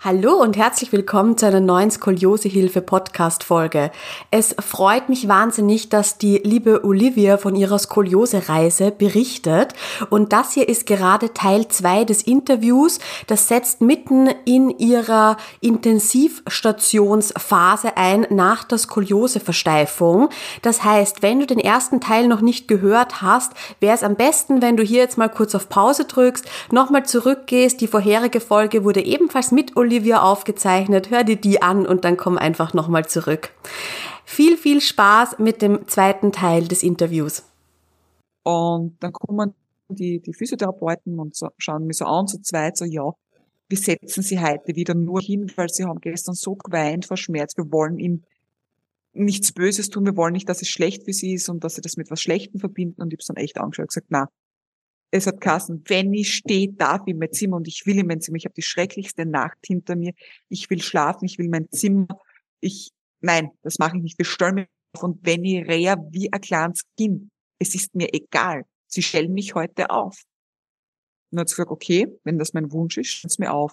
Hallo und herzlich willkommen zu einer neuen Skoliosehilfe Podcast Folge. Es freut mich wahnsinnig, dass die liebe Olivia von ihrer Skoliose-Reise berichtet und das hier ist gerade Teil zwei des Interviews. Das setzt mitten in ihrer Intensivstationsphase ein nach der Skoliose-Versteifung. Das heißt, wenn du den ersten Teil noch nicht gehört hast, wäre es am besten, wenn du hier jetzt mal kurz auf Pause drückst, nochmal zurückgehst. Die vorherige Folge wurde ebenfalls mit Olivia Olivia aufgezeichnet. Hör dir die an und dann komm einfach nochmal zurück. Viel, viel Spaß mit dem zweiten Teil des Interviews. Und dann kommen die, die Physiotherapeuten und so, schauen mich so an, so zweit, so, ja, wir setzen sie heute wieder nur hin, weil sie haben gestern so geweint vor Schmerz. Wir wollen ihm nichts Böses tun. Wir wollen nicht, dass es schlecht für sie ist und dass sie das mit was Schlechtem verbinden. Und ich habe dann echt angeschaut und gesagt, na, es hat Kassen, wenn ich stehe, darf in mein Zimmer und ich will in mein Zimmer. Ich habe die schrecklichste Nacht hinter mir. Ich will schlafen, ich will mein Zimmer. Ich, nein, das mache ich nicht. Wir stellen mich auf und wenn ich rehe wie ein kleines Kind, es ist mir egal. Sie stellen mich heute auf. Und dann hat gesagt, okay, wenn das mein Wunsch ist, stellen Sie mir auf.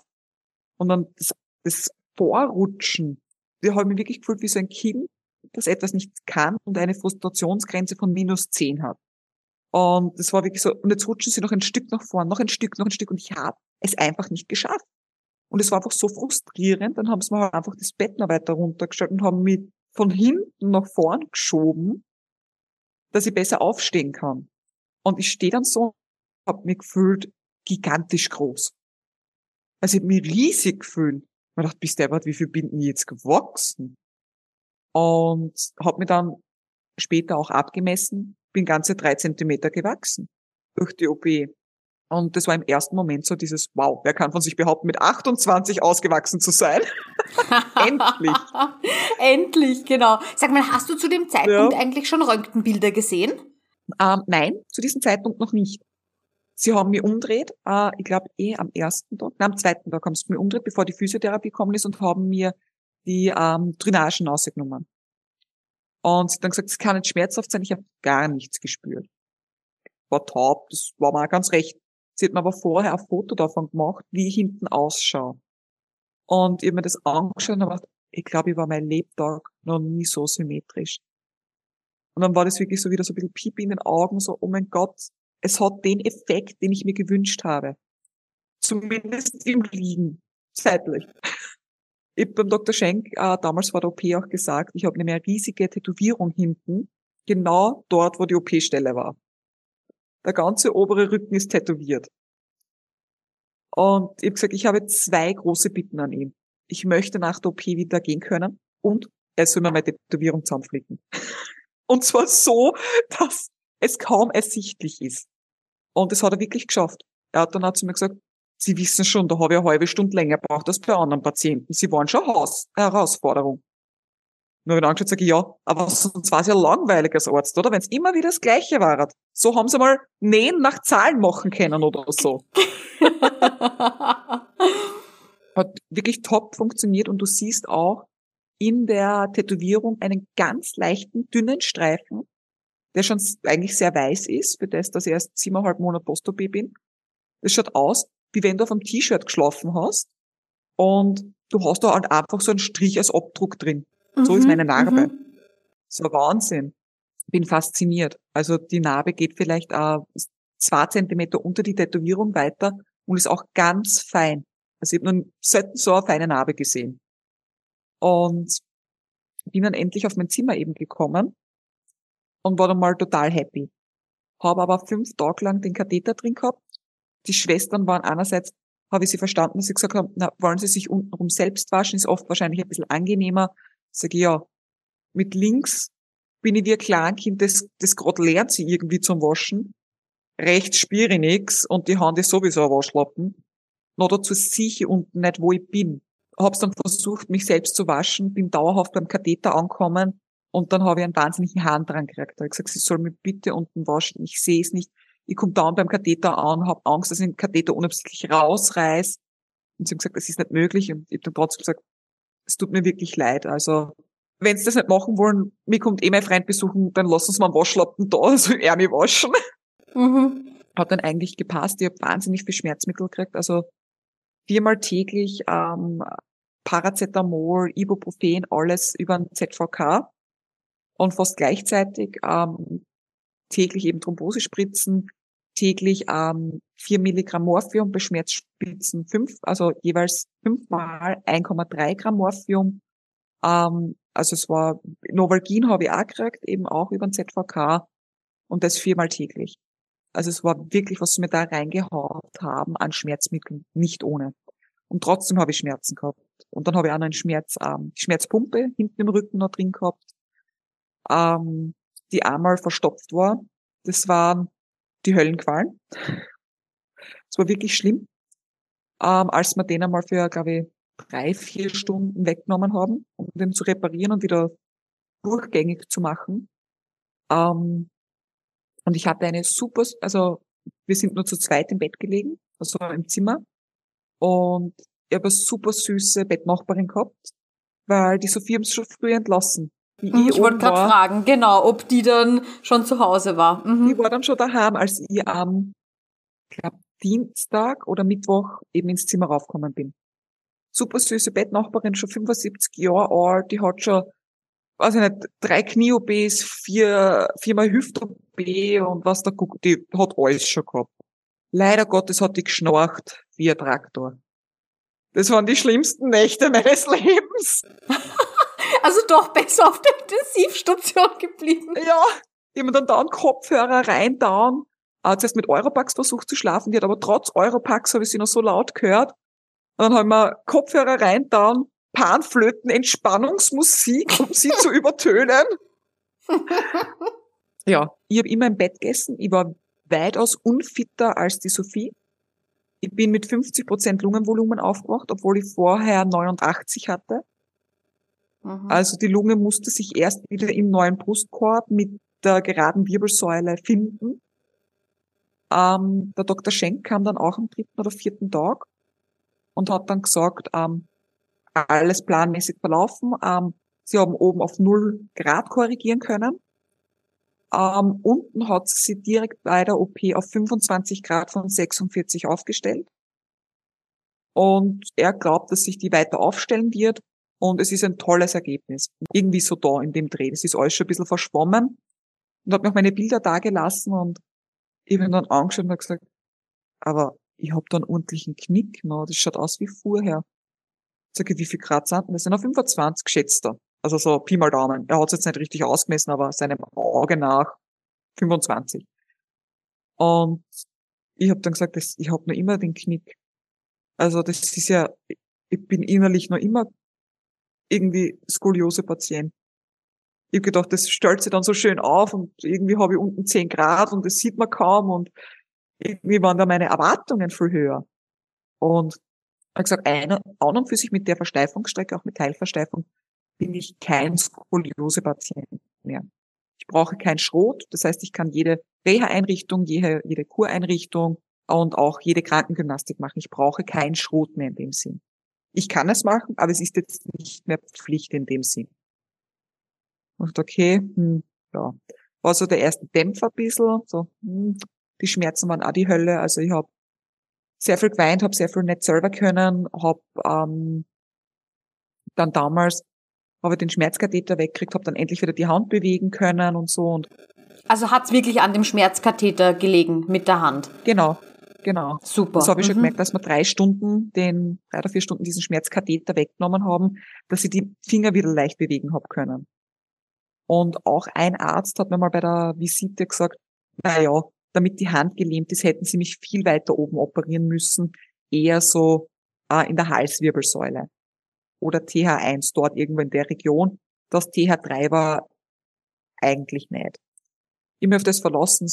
Und dann das, das Vorrutschen, wir haben mich wirklich gefühlt wie so ein Kind, das etwas nicht kann und eine Frustrationsgrenze von minus zehn hat. Und das war wirklich so, und jetzt rutschen sie noch ein Stück nach vorn, noch ein Stück, noch ein Stück, und ich habe es einfach nicht geschafft. Und es war einfach so frustrierend, dann haben sie mir einfach das Bett noch weiter runtergestellt und haben mich von hinten nach vorn geschoben, dass ich besser aufstehen kann. Und ich stehe dann so, habe mich gefühlt gigantisch groß. Also ich habe mich riesig gefühlt. Ich dachte, bist du wie viel bin ich jetzt gewachsen? Und habe mich dann später auch abgemessen bin ganze drei Zentimeter gewachsen durch die OP. Und das war im ersten Moment so dieses, wow, wer kann von sich behaupten, mit 28 ausgewachsen zu sein? Endlich. Endlich, genau. Sag mal, hast du zu dem Zeitpunkt ja. eigentlich schon Röntgenbilder gesehen? Ähm, nein, zu diesem Zeitpunkt noch nicht. Sie haben mich umdreht, äh, ich glaube eh am ersten Tag, nein, am zweiten Tag haben sie mich umdreht, bevor die Physiotherapie gekommen ist und haben mir die ähm, Drainagen rausgenommen. Und sie hat dann gesagt, es kann nicht schmerzhaft sein. Ich habe gar nichts gespürt. War taub, das war auch ganz recht. Sie hat mir aber vorher ein Foto davon gemacht, wie ich hinten ausschaue. Und ich habe mir das angeschaut und habe gedacht, ich glaube, ich war mein Lebtag noch nie so symmetrisch. Und dann war das wirklich so wieder so ein bisschen Piep in den Augen, so, oh mein Gott, es hat den Effekt, den ich mir gewünscht habe. Zumindest im Liegen, zeitlich. Ich habe beim Dr. Schenk äh, damals vor der OP auch gesagt, ich habe eine riesige Tätowierung hinten, genau dort, wo die OP-Stelle war. Der ganze obere Rücken ist tätowiert. Und ich habe gesagt, ich habe zwei große Bitten an ihn. Ich möchte nach der OP wieder gehen können und er soll mir meine Tätowierung zusammenflicken. Und zwar so, dass es kaum ersichtlich ist. Und das hat er wirklich geschafft. Er hat dann auch zu mir gesagt, Sie wissen schon, da habe ich eine halbe Stunde länger gebraucht als bei anderen Patienten. Sie waren schon Haus Herausforderung. Nur habe ich angeschaut sage, ja, aber sonst war es ja langweilig als Arzt, oder? Wenn es immer wieder das Gleiche war. So haben sie mal Nähen nach Zahlen machen können oder so. Hat wirklich top funktioniert und du siehst auch in der Tätowierung einen ganz leichten, dünnen Streifen, der schon eigentlich sehr weiß ist, für das, dass ich erst siebeneinhalb Monate post bin. Es schaut aus, wie wenn du auf einem T-Shirt geschlafen hast und du hast da halt einfach so einen Strich als Abdruck drin. Mhm, so ist mhm, meine Narbe. Mhm. So Wahnsinn. Bin fasziniert. Also die Narbe geht vielleicht äh, zwei Zentimeter unter die Tätowierung weiter und ist auch ganz fein. Also ich habe noch selten so eine feine Narbe gesehen. Und bin dann endlich auf mein Zimmer eben gekommen und war dann mal total happy. Habe aber fünf Tage lang den Katheter drin gehabt. Die Schwestern waren einerseits, habe ich sie verstanden, dass sie gesagt haben, na, wollen sie sich untenrum selbst waschen, ist oft wahrscheinlich ein bisschen angenehmer. Sag ich, ja, mit links bin ich wie ein Kleinkind, das, das gerade lernt sie irgendwie zum Waschen. Rechts spüre ich nix und die Hand ist sowieso ein Waschlappen. Noch dazu sicher unten nicht, wo ich bin. Hab's dann versucht, mich selbst zu waschen, bin dauerhaft beim Katheter angekommen und dann habe ich einen wahnsinnigen Hahn dran gekriegt. Da habe ich gesagt, sie soll mich bitte unten waschen. Ich sehe es nicht. Ich komme dann beim Katheter an, habe Angst, dass ich den Katheter unabsichtlich rausreiß. Und sie haben gesagt, das ist nicht möglich. Und ich habe dann trotzdem gesagt, es tut mir wirklich leid. Also, wenn sie das nicht machen wollen, mir kommt eh mein Freund besuchen, dann lass uns mal einen Waschlappen da, also er mich waschen. Mhm. Hat dann eigentlich gepasst. Ich habe wahnsinnig viel Schmerzmittel gekriegt. Also viermal täglich ähm, Paracetamol, Ibuprofen, alles über ein ZVK. Und fast gleichzeitig ähm, täglich eben Thrombosespritzen, täglich ähm, 4 Milligramm Morphium, bei Schmerzspitzen 5, also jeweils fünfmal 1,3 Gramm Morphium. Ähm, also es war, Novalgin habe ich auch gekriegt, eben auch über den ZVK und das viermal täglich. Also es war wirklich, was sie mir da reingehaut haben an Schmerzmitteln, nicht ohne. Und trotzdem habe ich Schmerzen gehabt. Und dann habe ich auch noch einen Schmerz, ähm, Schmerzpumpe hinten im Rücken noch drin gehabt, ähm, die einmal verstopft war. Das waren die Höllenqualen. Es war wirklich schlimm, ähm, als wir den einmal für, glaube ich, drei, vier Stunden weggenommen haben, um den zu reparieren und wieder durchgängig zu machen. Ähm, und ich hatte eine super, also wir sind nur zu zweit im Bett gelegen, also im Zimmer. Und ich habe eine super süße Bettnachbarin gehabt, weil die Sophie haben es schon früh entlassen. Mhm, ich wollte gerade fragen, genau, ob die dann schon zu Hause war. Mhm. Die war dann schon daheim, als ich am, glaube Dienstag oder Mittwoch eben ins Zimmer raufgekommen bin. Super süße Bettnachbarin, schon 75 Jahre alt, die hat schon, weiß ich nicht, drei Knie-OBs, vier, viermal Hüft-OB und was da guckt, die hat alles schon gehabt. Leider Gottes hat die geschnarcht wie ein Traktor. Das waren die schlimmsten Nächte meines Lebens. Also doch besser auf der Intensivstation geblieben. Ja, ich habe dann da einen Kopfhörer rein, down. Äh, zuerst mit Europax versucht zu schlafen, die hat aber trotz Europax habe ich sie noch so laut gehört. Und dann haben wir Kopfhörer rein, down, Panflöten, Entspannungsmusik, um sie zu übertönen. ja, ich habe immer im Bett gegessen. Ich war weitaus unfitter als die Sophie. Ich bin mit 50 Prozent Lungenvolumen aufgewacht, obwohl ich vorher 89 hatte. Mhm. Also die Lunge musste sich erst wieder im neuen Brustkorb mit der geraden Wirbelsäule finden. Ähm, der Dr. Schenk kam dann auch am dritten oder vierten Tag und hat dann gesagt, ähm, alles planmäßig verlaufen. Ähm, sie haben oben auf null Grad korrigieren können. Ähm, unten hat sie direkt bei der OP auf 25 Grad von 46 aufgestellt. Und er glaubt, dass sich die weiter aufstellen wird. Und es ist ein tolles Ergebnis. Irgendwie so da in dem Dreh. Das ist alles schon ein bisschen verschwommen. Und hat mir auch meine Bilder da gelassen und ich bin dann angeschaut und habe gesagt, aber ich habe da einen ordentlichen Knick. No, das schaut aus wie vorher. Sag ich, wie viel Grad sind das? sind auf 25 geschätzter. Also so Pi mal Daumen. Er hat es jetzt nicht richtig ausgemessen, aber seinem Auge nach 25. Und ich habe dann gesagt, das, ich habe noch immer den Knick. Also das ist ja, ich bin innerlich noch immer irgendwie Skoliose-Patient. Ich habe gedacht, das stellt sich dann so schön auf und irgendwie habe ich unten 10 Grad und das sieht man kaum und irgendwie waren da meine Erwartungen viel höher. Und ich habe gesagt, eine, an und für sich mit der Versteifungsstrecke, auch mit Teilversteifung, bin ich kein Skoliose-Patient mehr. Ich brauche kein Schrot, das heißt, ich kann jede Reha-Einrichtung, jede, jede Kureinrichtung und auch jede Krankengymnastik machen. Ich brauche kein Schrot mehr in dem Sinn. Ich kann es machen, aber es ist jetzt nicht mehr Pflicht in dem Sinn. Und okay, hm, ja. War so der erste Dämpfer ein bisschen, so, hm, die Schmerzen waren auch die Hölle. Also ich habe sehr viel geweint, habe sehr viel nicht selber können, habe ähm, dann damals habe ich den Schmerzkatheter weggekriegt, habe dann endlich wieder die Hand bewegen können und so. Und also hat's wirklich an dem Schmerzkatheter gelegen mit der Hand? Genau, genau. Super. Das habe ich mhm. schon gemerkt, dass wir drei Stunden, den drei oder vier Stunden diesen Schmerzkatheter weggenommen haben, dass ich die Finger wieder leicht bewegen habe können. Und auch ein Arzt hat mir mal bei der Visite gesagt, na ja, damit die Hand gelähmt ist, hätten sie mich viel weiter oben operieren müssen, eher so äh, in der Halswirbelsäule oder TH1 dort irgendwo in der Region. Das TH3 war eigentlich nicht. Immer auf das verlassen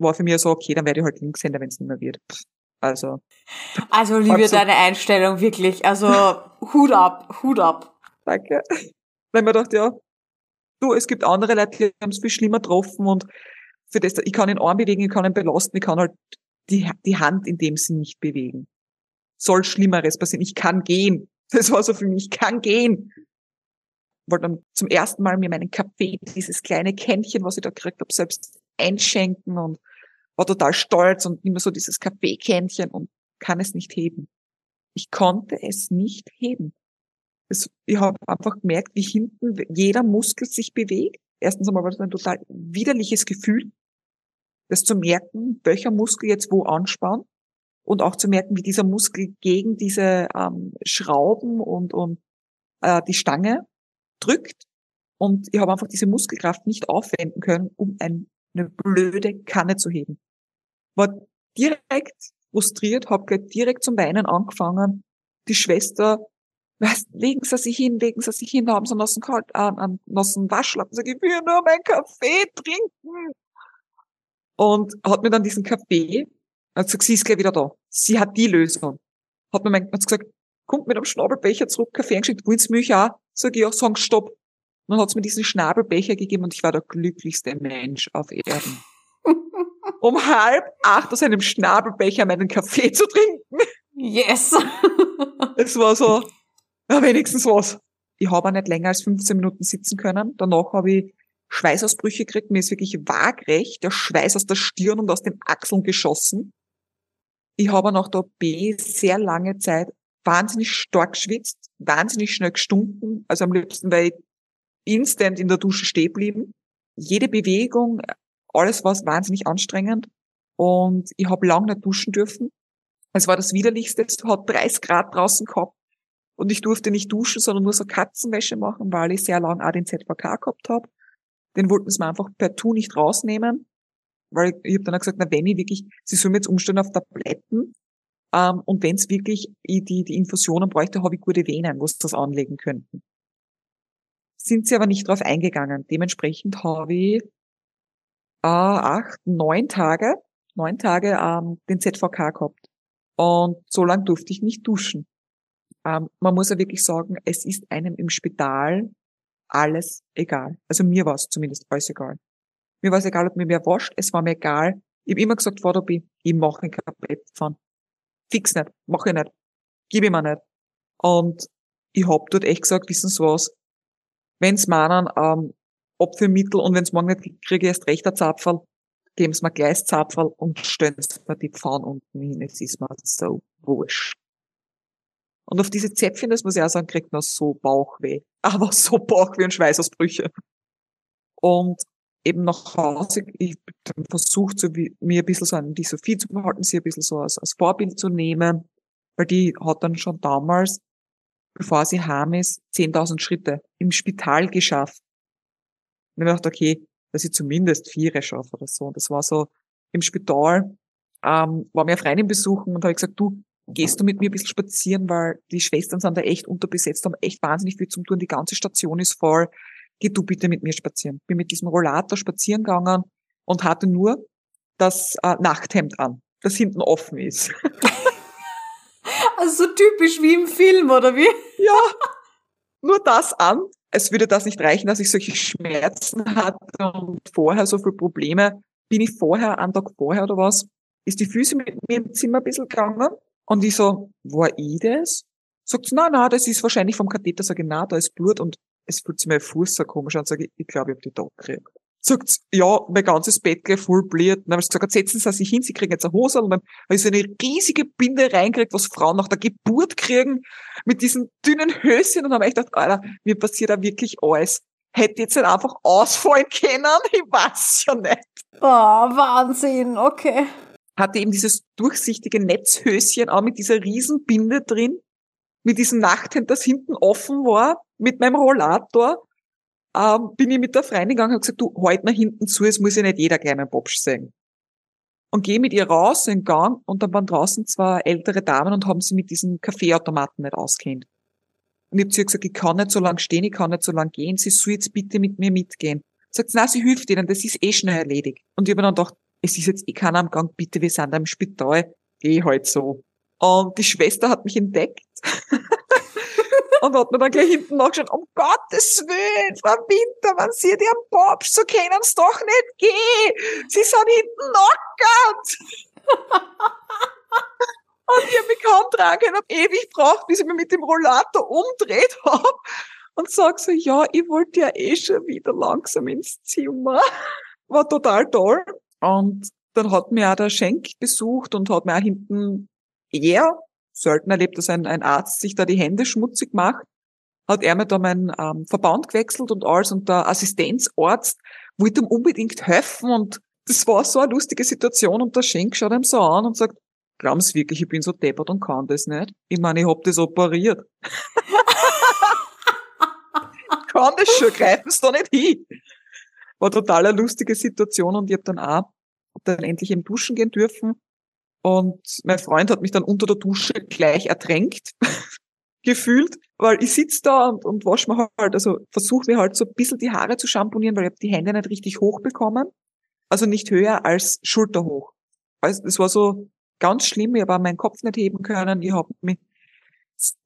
war für mich so, okay, dann werde ich halt Linkshänder, wenn es nicht mehr wird. Also. Also liebe also, deine Einstellung wirklich. Also Hut ab, Hut ab. Danke. Weil man dachte, ja, du, es gibt andere Leute, die haben es viel schlimmer getroffen und für das, ich kann den Arm bewegen, ich kann ihn belasten, ich kann halt die, die Hand in dem Sinn nicht bewegen. Soll Schlimmeres passieren. Ich kann gehen. Das war so für mich, ich kann gehen. Wollte dann zum ersten Mal mir meinen Kaffee, dieses kleine Kännchen, was ich da gekriegt habe, selbst einschenken und war total stolz und immer so dieses Kaffeekännchen und kann es nicht heben. Ich konnte es nicht heben. Es, ich habe einfach gemerkt, wie hinten jeder Muskel sich bewegt. Erstens einmal war das ein total widerliches Gefühl das zu merken, welcher Muskel jetzt wo anspannt und auch zu merken, wie dieser Muskel gegen diese ähm, Schrauben und, und äh, die Stange drückt. Und ich habe einfach diese Muskelkraft nicht aufwenden können, um ein, eine blöde Kanne zu heben. War direkt frustriert, habe direkt zum Weinen angefangen. Die Schwester, was, legen Sie sich hin, legen Sie sich hin, da haben Sie einen, äh, einen, noch einen Waschlappen. Sag ich, ich will nur meinen Kaffee trinken und hat mir dann diesen Kaffee, hat gesagt, sie ist gleich wieder da. Sie hat die Lösung. Hat mir mein, hat gesagt, kommt mit einem Schnabelbecher zurück, Kaffee eingeschickt, wollen Sie mich auch? Sag ich, ja, sagen, stopp. Und dann hat sie mir diesen Schnabelbecher gegeben und ich war der glücklichste Mensch auf Erden. um halb acht aus einem Schnabelbecher meinen Kaffee zu trinken. Yes. es war so, ja, wenigstens was. Ich habe auch nicht länger als 15 Minuten sitzen können. Danach habe ich Schweißausbrüche gekriegt. Mir ist wirklich waagrecht der Schweiß aus der Stirn und aus den Achseln geschossen. Ich habe nach der OP sehr lange Zeit wahnsinnig stark geschwitzt, wahnsinnig schnell gestunken. Also am liebsten weil ich instant in der Dusche stehen blieben. Jede Bewegung, alles war wahnsinnig anstrengend. Und ich habe lange nicht duschen dürfen. Es war das Widerlichste. Es hat 30 Grad draußen gehabt. Und ich durfte nicht duschen, sondern nur so Katzenwäsche machen, weil ich sehr lange auch den ZVK gehabt habe. Den wollten sie mir einfach per Tu nicht rausnehmen, weil ich, ich habe dann auch gesagt, na wenn ich wirklich, sie sollen jetzt umstellen auf Tabletten ähm, und wenn es wirklich ich die, die Infusionen bräuchte, habe ich gute Venen, wo sie das anlegen könnten. Sind sie aber nicht drauf eingegangen. Dementsprechend habe ich äh, acht, neun Tage, neun Tage ähm, den ZVK gehabt. Und so lange durfte ich nicht duschen. Ähm, man muss ja wirklich sagen, es ist einem im Spital alles egal. Also mir war es zumindest alles egal. Mir war es egal, ob mir wer wascht, es war mir egal. Ich habe immer gesagt vor der B, ich mache kein Bett fahren. Fix nicht, mache ich nicht. Gib ich mir nicht. Und ich hab dort echt gesagt, wissen Sie was, wenn's meinen, ähm, Apfelmittel und wenn's morgen nicht kriege erst recht ein Zapferl, geben Sie mir gleich Zapferl und stellen mir die Pfanne unten hin. Es ist mir so wurscht. Und auf diese Zäpfchen, das muss ich auch sagen, kriegt man so Bauchweh. Aber so Bauchweh und Schweißausbrüche. Und eben nach Hause, ich habe versucht, so mir ein bisschen so an die Sophie zu behalten, sie ein bisschen so als, als Vorbild zu nehmen, weil die hat dann schon damals, bevor sie heim ist, 10.000 Schritte im Spital geschafft. Und ich dachte, okay, dass ich zumindest vier schaffe oder so. Und das war so im Spital, ähm, war mir eine Freundin besuchen und habe gesagt, du, gehst du mit mir ein bisschen spazieren, weil die Schwestern sind da echt unterbesetzt, haben echt wahnsinnig viel zum tun, die ganze Station ist voll. Geh du bitte mit mir spazieren. Bin mit diesem Rollator spazieren gegangen und hatte nur das äh, Nachthemd an. das hinten offen ist. Also so typisch wie im Film, oder wie? Ja, nur das an. Es würde das nicht reichen, dass ich solche Schmerzen hatte und vorher so viele Probleme. Bin ich vorher, einen Tag vorher oder was, ist die Füße mit mir im Zimmer ein bisschen gegangen. Und ich so, war ich das? Sagt sie, nein, nein, das ist wahrscheinlich vom Katheter. Sag ich, nein, da ist Blut und es fühlt sich mein Fuß so komisch an. Sag ich, ich glaube, ich habe die Tag gekriegt sagt ja, mein ganzes Bett gleich voll bliert. Dann habe ich gesagt, setzen Sie sich hin, Sie kriegen jetzt eine Hose. Und dann habe ich so eine riesige Binde reingekriegt, was Frauen nach der Geburt kriegen, mit diesen dünnen Höschen. Und dann habe ich gedacht, Alter, mir passiert da wirklich alles. Hätte jetzt nicht einfach ausfallen können? Ich weiß ja nicht. Oh, Wahnsinn, okay. Hatte eben dieses durchsichtige Netzhöschen auch mit dieser Riesenbinde drin, mit diesem Nachthemd, das hinten offen war, mit meinem Rollator ähm, bin ich mit der Freundin gegangen und gesagt, du, halt mal hinten zu, es muss ja nicht jeder gleich meinen Popsch sehen. Und gehe mit ihr raus in den Gang und dann waren draußen zwei ältere Damen und haben sie mit diesen Kaffeeautomaten nicht auskennt. Und ich habe zu ihr gesagt, ich kann nicht so lange stehen, ich kann nicht so lange gehen, sie soll jetzt bitte mit mir mitgehen. Sagt sie, nein, sie hilft ihnen, das ist eh schnell erledigt. Und ich habe dann gedacht, es ist jetzt eh keiner am Gang, bitte, wir sind am Spital, geh halt so. Und die Schwester hat mich entdeckt und hat mir dann gleich hinten nachgeschaut, um Gottes Willen, Frau Winter, wenn Sie die am Bob, so können Sie doch nicht gehen. Sie sind hinten knockert. und ich habe mich kaum tragen habe ewig gebraucht, bis ich mich mit dem Rollator umdreht habe. Und sag so, ja, ich wollte ja eh schon wieder langsam ins Zimmer. War total toll. Und dann hat mir auch der Schenk besucht und hat mir auch hinten eher selten erlebt, dass ein, ein Arzt sich da die Hände schmutzig macht, hat er mir da meinen ähm, Verband gewechselt und alles und der Assistenzarzt wollte ihm unbedingt helfen und das war so eine lustige Situation und der Schenk schaut ihm so an und sagt, glauben Sie wirklich, ich bin so deppert und kann das nicht? Ich meine, ich hab das operiert. kann das schon, greifen Sie da nicht hin. War total eine lustige Situation und ich hab dann auch dann endlich eben duschen gehen dürfen und mein Freund hat mich dann unter der Dusche gleich ertränkt, gefühlt, weil ich sitz da und, und wasche mir halt, also versuche mir halt so ein bisschen die Haare zu schamponieren, weil ich habe die Hände nicht richtig hoch bekommen. Also nicht höher als schulterhoch. Also das war so ganz schlimm, ich habe meinen Kopf nicht heben können, ich habe mich,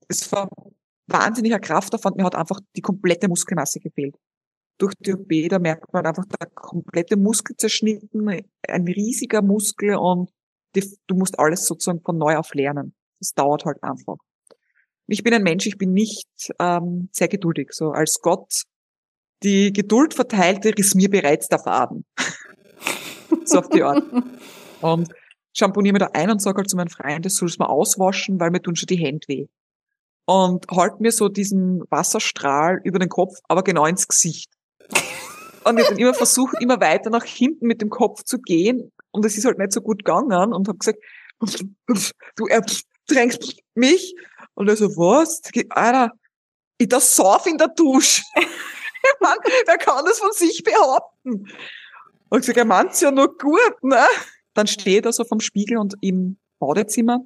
es war wahnsinniger Kraftaufwand, mir hat einfach die komplette Muskelmasse gefehlt. Durch die OP, da merkt man einfach der komplette Muskel zerschnitten, ein riesiger Muskel und du musst alles sozusagen von neu auf lernen. Das dauert halt einfach. Ich bin ein Mensch, ich bin nicht ähm, sehr geduldig. So als Gott die Geduld verteilte, riss mir bereits der Faden. so auf die Art. Und schamponiere mir da ein und sage halt zu meinem Freund, das sollst du mal auswaschen, weil mir tun schon die Hände weh. Und halt mir so diesen Wasserstrahl über den Kopf, aber genau ins Gesicht. Und ich dann immer versucht, immer weiter nach hinten mit dem Kopf zu gehen, und es ist halt nicht so gut gegangen und habe gesagt, du ertränkst mich. Und er so, was? Alter, ich das sauf in der Dusche. ich mein, wer kann das von sich behaupten? Und ich gesagt, er meint's ja nur gut, ne? Dann steht er so vom Spiegel und im Badezimmer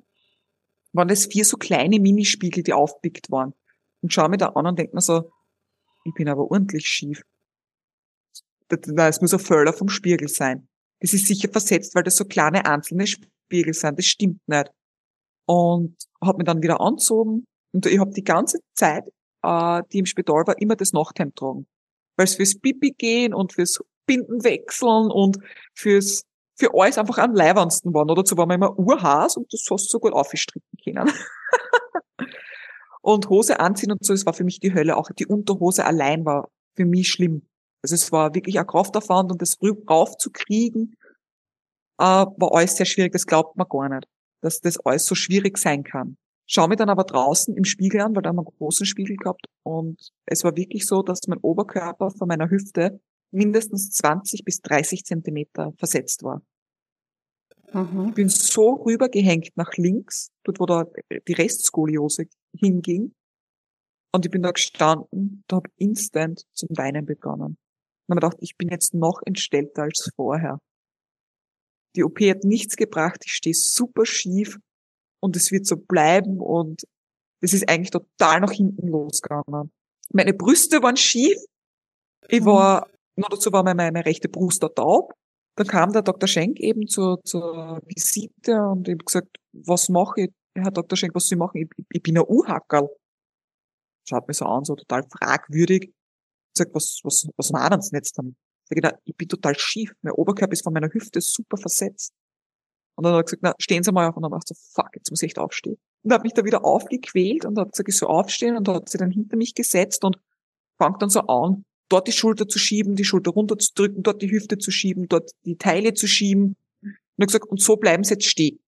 waren das vier so kleine Minispiegel, die aufpickt waren. Und schau mir da an und denk mir so, ich bin aber ordentlich schief. Das muss ein Völler vom Spiegel sein. Das ist sicher versetzt, weil das so kleine einzelne Spiegel sind. Das stimmt nicht. Und habe mich dann wieder anzogen und ich habe die ganze Zeit, äh, die im Spital war, immer das Nachthemd tragen. Weil es fürs Pipi gehen und fürs Binden wechseln und fürs für alles einfach am leiwandsten waren. Oder dazu war man immer urhaß und das hast du so gut aufgestricken können. und Hose anziehen und so, es war für mich die Hölle. Auch die Unterhose allein war für mich schlimm. Also es war wirklich ein Kraftaufwand und das raufzukriegen, äh, war alles sehr schwierig. Das glaubt man gar nicht, dass das alles so schwierig sein kann. Schau mir dann aber draußen im Spiegel an, weil da haben wir einen großen Spiegel gehabt und es war wirklich so, dass mein Oberkörper von meiner Hüfte mindestens 20 bis 30 Zentimeter versetzt war. Mhm. Ich bin so rübergehängt nach links, dort wo da die Restskoliose hinging. Und ich bin da gestanden, da habe instant zum Weinen begonnen. Und habe gedacht, ich bin jetzt noch entstellter als vorher. Die OP hat nichts gebracht, ich stehe super schief und es wird so bleiben und es ist eigentlich total nach hinten losgegangen. Meine Brüste waren schief. Ich mhm. war, nur dazu war meine, meine rechte Brust da taub. dann kam der Dr. Schenk eben zur, zur Visite und ich habe gesagt, was mache ich, Herr Dr. Schenk, was soll ich machen? Ich, ich bin ein U-Hackerl. Schaut mich so an, so total fragwürdig. Sag, was, was, was machen Sie jetzt dann? Ich, sag, ich bin total schief. Mein Oberkörper ist von meiner Hüfte super versetzt. Und dann hat er gesagt, na, stehen Sie mal auf. Und dann war ich so, fuck, jetzt muss ich echt aufstehen. Und hat mich da wieder aufgequält und hat gesagt, ich soll aufstehen und hat sie dann hinter mich gesetzt und fangt dann so an, dort die Schulter zu schieben, die Schulter runterzudrücken, dort die Hüfte zu schieben, dort die Teile zu schieben. Und er gesagt, und so bleiben sie jetzt stehen.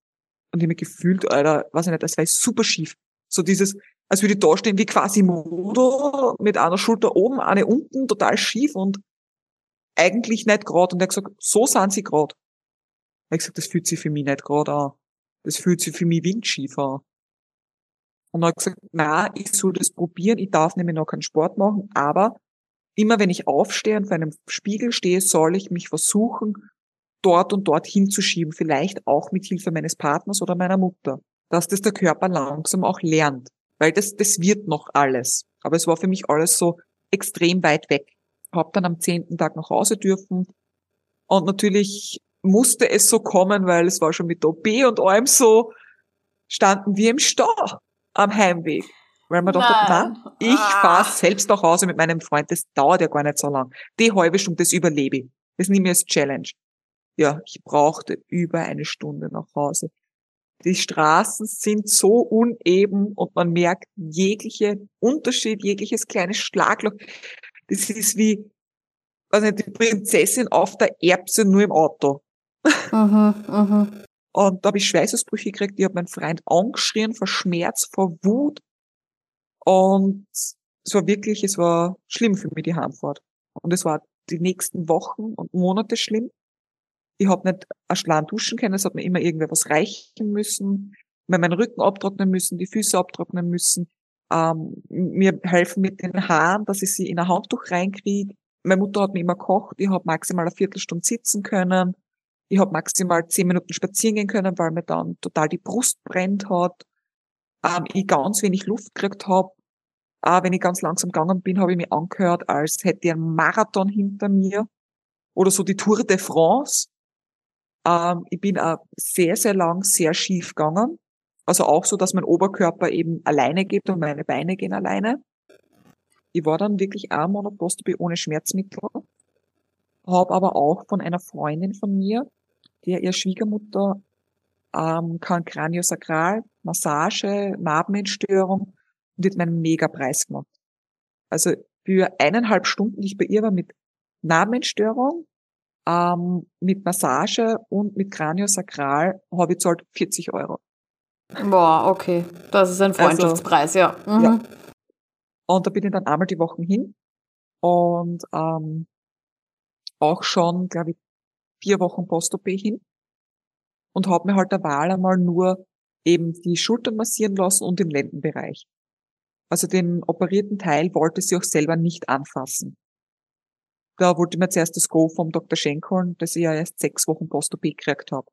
Und ich habe mich gefühlt, Alter, weiß ich nicht, das war super schief. So dieses, als würde ich da stehen wie quasi Modo, mit einer Schulter oben, eine unten, total schief und eigentlich nicht gerade. Und er hat gesagt, so sind sie gerade. Er hat gesagt, das fühlt sich für mich nicht gerade an. Das fühlt sich für mich windschief an. Und er hat gesagt, na, ich soll das probieren, ich darf nämlich noch keinen Sport machen, aber immer wenn ich aufstehe und vor einem Spiegel stehe, soll ich mich versuchen, dort und dort hinzuschieben, vielleicht auch mit Hilfe meines Partners oder meiner Mutter, dass das der Körper langsam auch lernt, weil das, das wird noch alles. Aber es war für mich alles so extrem weit weg. Hab dann am zehnten Tag nach Hause dürfen und natürlich musste es so kommen, weil es war schon mit OP und allem so, standen wir im Stau am Heimweg. Weil man dachte, na, ich ah. fahre selbst nach Hause mit meinem Freund, das dauert ja gar nicht so lang. Die halbe Stunde, das überlebe ich. Das nehme ich als Challenge. Ja, ich brauchte über eine Stunde nach Hause. Die Straßen sind so uneben und man merkt jegliche Unterschied, jegliches kleines Schlagloch. Das ist wie, also die Prinzessin auf der Erbse nur im Auto. Mhm, mhm. Und da habe ich Schweißausbrüche gekriegt, ich habe meinen Freund angeschrien vor Schmerz, vor Wut. Und es war wirklich, es war schlimm für mich, die Heimfahrt. Und es war die nächsten Wochen und Monate schlimm. Ich habe nicht ein Schlan duschen können, es hat mir immer irgendwer was reichen müssen, mir meinen Rücken abtrocknen müssen, die Füße abtrocknen müssen, ähm, mir helfen mit den Haaren, dass ich sie in ein Handtuch reinkriege. Meine Mutter hat mir immer gekocht, ich habe maximal eine Viertelstunde sitzen können. Ich habe maximal zehn Minuten spazieren gehen können, weil mir dann total die Brust brennt hat. Ähm, ich ganz wenig Luft gekriegt habe. Äh, wenn ich ganz langsam gegangen bin, habe ich mich angehört, als hätte ich einen Marathon hinter mir. Oder so die Tour de France. Ähm, ich bin auch sehr, sehr lang sehr schief gegangen. Also auch so, dass mein Oberkörper eben alleine geht und meine Beine gehen alleine. Ich war dann wirklich auch Monopostomy ohne Schmerzmittel. Habe aber auch von einer Freundin von mir, der ihr Schwiegermutter ähm, kann Kraniosakral, Massage, Narbenentstörung und hat mir einen Mega-Preis gemacht. Also für eineinhalb Stunden, die ich bei ihr war mit Narbenentstörung, ähm, mit Massage und mit Kraniosakral, habe ich zahlt 40 Euro. Boah, okay. Das ist ein also, Freundschaftspreis, also, ja. Mhm. ja. Und da bin ich dann einmal die Wochen hin und ähm, auch schon, glaube ich, vier Wochen Post-OP hin und habe mir halt der Wahl einmal nur eben die Schultern massieren lassen und den Lendenbereich. Also den operierten Teil wollte sie auch selber nicht anfassen. Da wollte ich mir zuerst das Go vom Dr. Schenk holen, das ich ja erst sechs Wochen Post-OP gekriegt habe.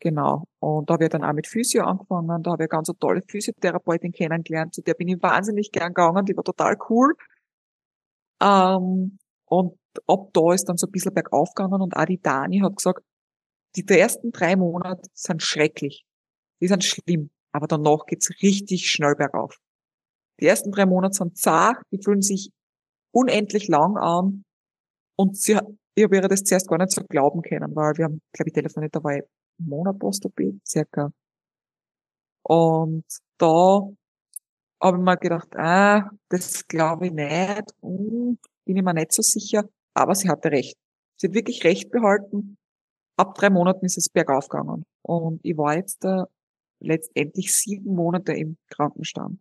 Genau. Und da habe ich dann auch mit Physio angefangen. Da habe ich eine ganz tolle Physiotherapeutin kennengelernt. Zu der bin ich wahnsinnig gern gegangen. Die war total cool. Ähm, und ab da ist dann so ein bisschen bergauf gegangen und auch die Dani hat gesagt, die ersten drei Monate sind schrecklich. Die sind schlimm. Aber danach geht's richtig schnell bergauf. Die ersten drei Monate sind zart, die fühlen sich unendlich lang an. Und sie, ich habe ihr das zuerst gar nicht so glauben können, weil wir haben, glaube ich, telefoniert, da war ich Monat Post-OP, circa. Und da habe ich mir gedacht, ah, das glaube ich nicht, hm, bin ich mir nicht so sicher. Aber sie hatte recht. Sie hat wirklich recht behalten. Ab drei Monaten ist es bergauf gegangen. Und ich war jetzt da letztendlich sieben Monate im Krankenstand.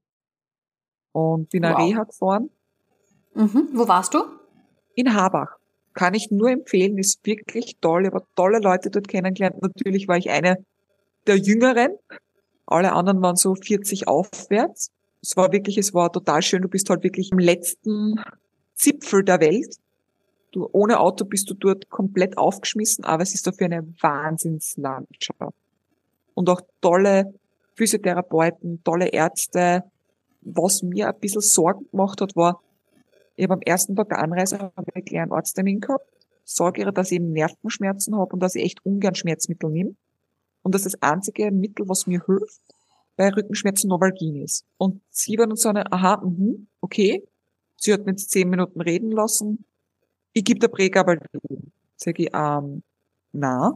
Und bin wow. eine Reha gefahren. Mhm. Wo warst du? In Habach. Kann ich nur empfehlen, ist wirklich toll. Ich habe tolle Leute dort kennengelernt. Natürlich war ich eine der Jüngeren. Alle anderen waren so 40 aufwärts. Es war wirklich, es war total schön. Du bist halt wirklich im letzten Zipfel der Welt. Du, ohne Auto bist du dort komplett aufgeschmissen, aber es ist dafür eine Wahnsinnslandschaft. Und auch tolle Physiotherapeuten, tolle Ärzte. Was mir ein bisschen Sorgen gemacht hat, war, ich habe am ersten Tag der Anreise einen kleinen Arzttermin gehabt sage ihr, dass ich eben Nervenschmerzen habe und dass ich echt ungern Schmerzmittel nehme. Und dass das einzige Mittel, was mir hilft, bei Rückenschmerzen Novalgin ist. Und sie war dann so eine, aha, mh, okay. Sie hat mir jetzt zehn Minuten reden lassen. Ich gebe der Prägabalin. Sag ich, ähm, na,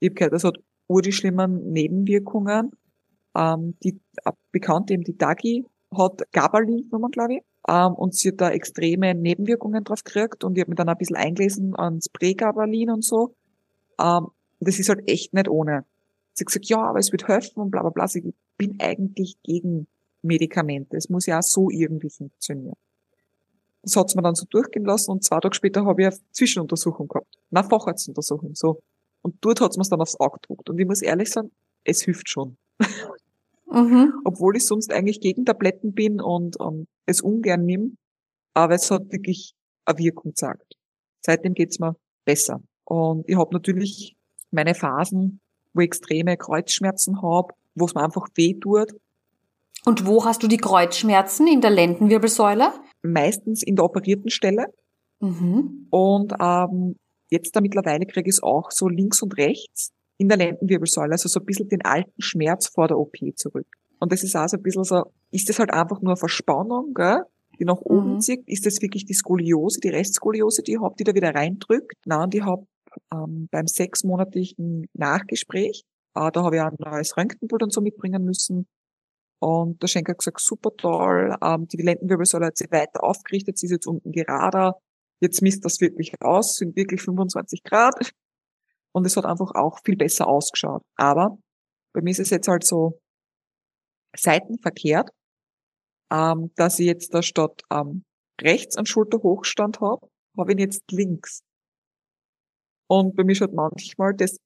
ich habe gehört, das hat ur die schlimmen Nebenwirkungen. Ähm, die äh, bekannt eben die Dagi hat Gabalin genommen, glaube ich. Ähm, und sie hat da extreme Nebenwirkungen drauf gekriegt und ich habe mich dann ein bisschen eingelesen ans Prägabalin und so. Ähm, das ist halt echt nicht ohne. Sie hat gesagt, ja, aber es wird helfen und bla bla bla. Ich bin eigentlich gegen Medikamente. Es muss ja auch so irgendwie funktionieren. Das hat's mir dann so durchgehen lassen und zwei Tage später habe ich eine Zwischenuntersuchung gehabt. Na, Facharztuntersuchung, so. Und dort hat's mir dann aufs Auge gedruckt. Und ich muss ehrlich sagen, es hilft schon. Mhm. Obwohl ich sonst eigentlich gegen Tabletten bin und, und es ungern nimm, aber es hat wirklich eine Wirkung gezeigt. Seitdem geht's mir besser. Und ich habe natürlich meine Phasen, wo ich extreme Kreuzschmerzen habe, wo es mir einfach weh tut. Und wo hast du die Kreuzschmerzen? In der Lendenwirbelsäule? Meistens in der operierten Stelle. Mhm. Und ähm, jetzt da mittlerweile kriege ich es auch so links und rechts in der Lendenwirbelsäule, also so ein bisschen den alten Schmerz vor der OP zurück. Und das ist auch so ein bisschen so, ist das halt einfach nur Verspannung, gell, die nach oben mhm. zieht? Ist das wirklich die Skoliose, die Restskoliose, die ich habe, die da wieder reindrückt? Nein, die habe ähm, beim sechsmonatigen Nachgespräch, äh, da habe ich auch ein neues Röntgenbild und so mitbringen müssen. Und der Schenker hat gesagt, super toll, ähm, die Lendenwirbelsäule hat sich weiter aufgerichtet, sie ist jetzt unten gerader, jetzt misst das wirklich aus, sind wirklich 25 Grad. Und es hat einfach auch viel besser ausgeschaut. Aber bei mir ist es jetzt halt so seitenverkehrt, ähm, dass ich jetzt da statt ähm, rechts einen Schulterhochstand habe, habe ich jetzt links. Und bei mir schaut manchmal das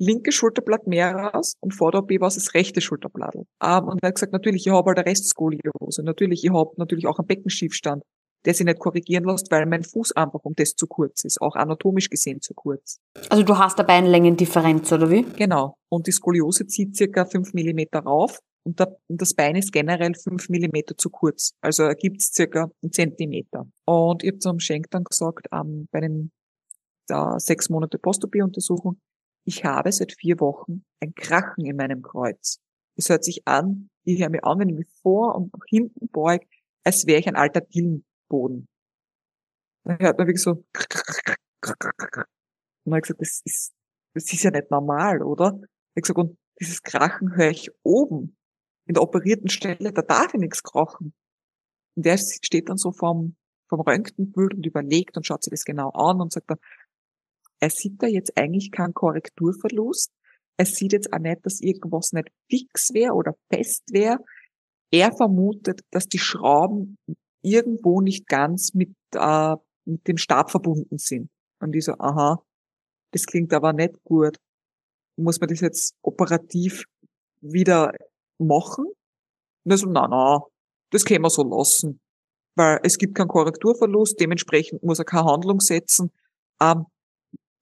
linke Schulterblatt mehr aus und vor der OP war es das rechte Schulterblatt. Ähm, und er hat gesagt, natürlich, ich habe halt eine Restskoliose. Natürlich, ich habe natürlich auch einen Beckenschiefstand, der sich nicht korrigieren lässt, weil mein Fuß einfach um das zu kurz ist, auch anatomisch gesehen zu kurz. Also du hast dabei eine Längendifferenz, oder wie? Genau. Und die Skoliose zieht circa fünf Millimeter rauf und, das Bein ist generell fünf Millimeter zu kurz. Also ergibt es circa einen Zentimeter. Und ich habe zum Schenk dann gesagt, ähm, bei den da sechs Monate Postopie-Untersuchung, ich habe seit vier Wochen ein Krachen in meinem Kreuz. Es hört sich an, ich höre mir an, wenn ich mich vor und nach hinten beug, als wäre ich ein alter Dillenboden. Dann hört man wirklich so und dann habe ich gesagt, das ist, das ist ja nicht normal, oder? Ich gesagt, und dieses Krachen höre ich oben in der operierten Stelle, da darf ich nichts krachen. Und der steht dann so vom, vom Röntgenbild und überlegt und schaut sich das genau an und sagt dann, er sieht da jetzt eigentlich keinen Korrekturverlust. Er sieht jetzt auch nicht, dass irgendwas nicht fix wäre oder fest wäre. Er vermutet, dass die Schrauben irgendwo nicht ganz mit, äh, mit dem Stab verbunden sind. Und ich so, aha, das klingt aber nicht gut. Muss man das jetzt operativ wieder machen? Und er so, na, na, das können wir so lassen. Weil es gibt keinen Korrekturverlust, dementsprechend muss er keine Handlung setzen. Ähm,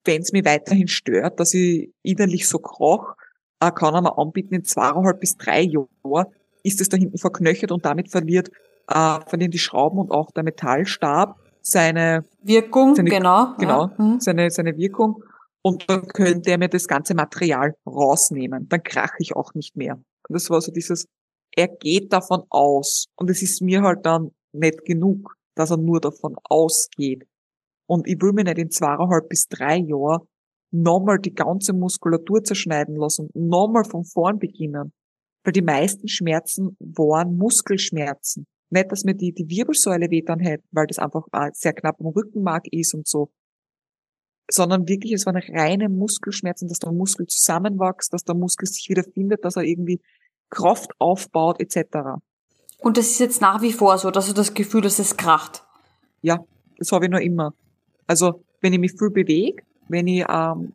wenn es mich weiterhin stört, dass ich innerlich so krach, äh, kann er mir anbieten, in zweieinhalb bis drei Jahren ist es da hinten verknöchert und damit verliert, äh, verlieren die Schrauben und auch der Metallstab seine Wirkung, seine, genau, genau, ja. mhm. seine, seine Wirkung. Und dann könnte er mir das ganze Material rausnehmen. Dann krache ich auch nicht mehr. Und das war so dieses, er geht davon aus. Und es ist mir halt dann nicht genug, dass er nur davon ausgeht. Und ich will mir nicht in zweieinhalb bis drei Jahren nochmal die ganze Muskulatur zerschneiden lassen und nochmal von vorn beginnen. Weil die meisten Schmerzen waren Muskelschmerzen. Nicht, dass mir die, die Wirbelsäule weh dann hätte, weil das einfach sehr knapp am Rückenmark ist und so. Sondern wirklich, es waren reine Muskelschmerzen, dass der Muskel zusammenwächst, dass der Muskel sich wieder findet, dass er irgendwie Kraft aufbaut, etc. Und das ist jetzt nach wie vor so, dass du das Gefühl, dass es kracht. Ja, das habe ich noch immer. Also wenn ich mich viel bewege, wenn ich ähm,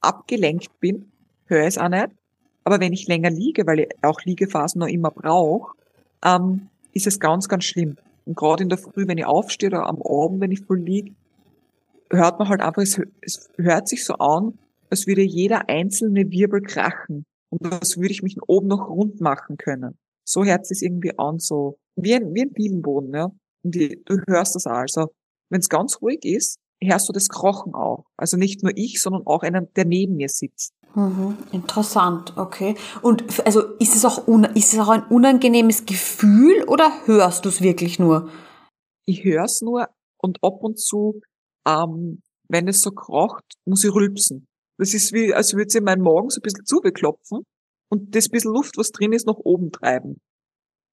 abgelenkt bin, höre ich es auch nicht. Aber wenn ich länger liege, weil ich auch Liegephasen noch immer brauche, ähm, ist es ganz, ganz schlimm. Und gerade in der Früh, wenn ich aufstehe oder am Abend, wenn ich voll liege, hört man halt einfach, es, es hört sich so an, als würde jeder einzelne Wirbel krachen. Und als würde ich mich oben noch rund machen können. So hört es irgendwie an, so wie ein, wie ein Dielenboden, ja. Und die, du hörst das auch. Also, wenn es ganz ruhig ist, hörst du das Krochen auch. Also nicht nur ich, sondern auch einer, der neben mir sitzt. Mhm, interessant, okay. Und also ist es auch ist es auch ein unangenehmes Gefühl oder hörst du es wirklich nur? Ich höre es nur und ab und zu, ähm, wenn es so krocht, muss ich rülpsen. Das ist wie, als würde sie meinen Magen so ein bisschen zubeklopfen und das bisschen Luft, was drin ist, nach oben treiben.